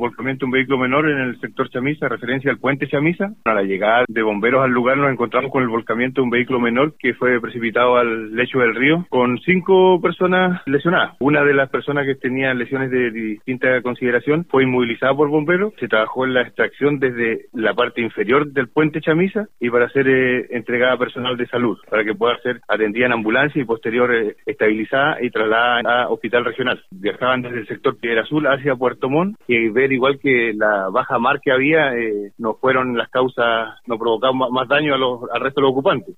volcamiento de un vehículo menor en el sector Chamisa, referencia al puente Chamisa. A la llegada de bomberos al lugar nos encontramos con el volcamiento de un vehículo menor que fue precipitado al lecho del río con cinco personas lesionadas. Una de las personas que tenía lesiones de distinta consideración fue inmovilizada por bomberos. Se trabajó en la extracción desde la parte inferior del puente Chamisa y para ser eh, entregada a personal de salud, para que pueda ser atendida en ambulancia y posterior eh, estabilizada y trasladada a hospital regional. Viajaban desde el sector Piedra Azul hacia Puerto Montt y ver igual que la baja mar que había eh, no fueron las causas, no provocaron más daño a los, al resto de los ocupantes.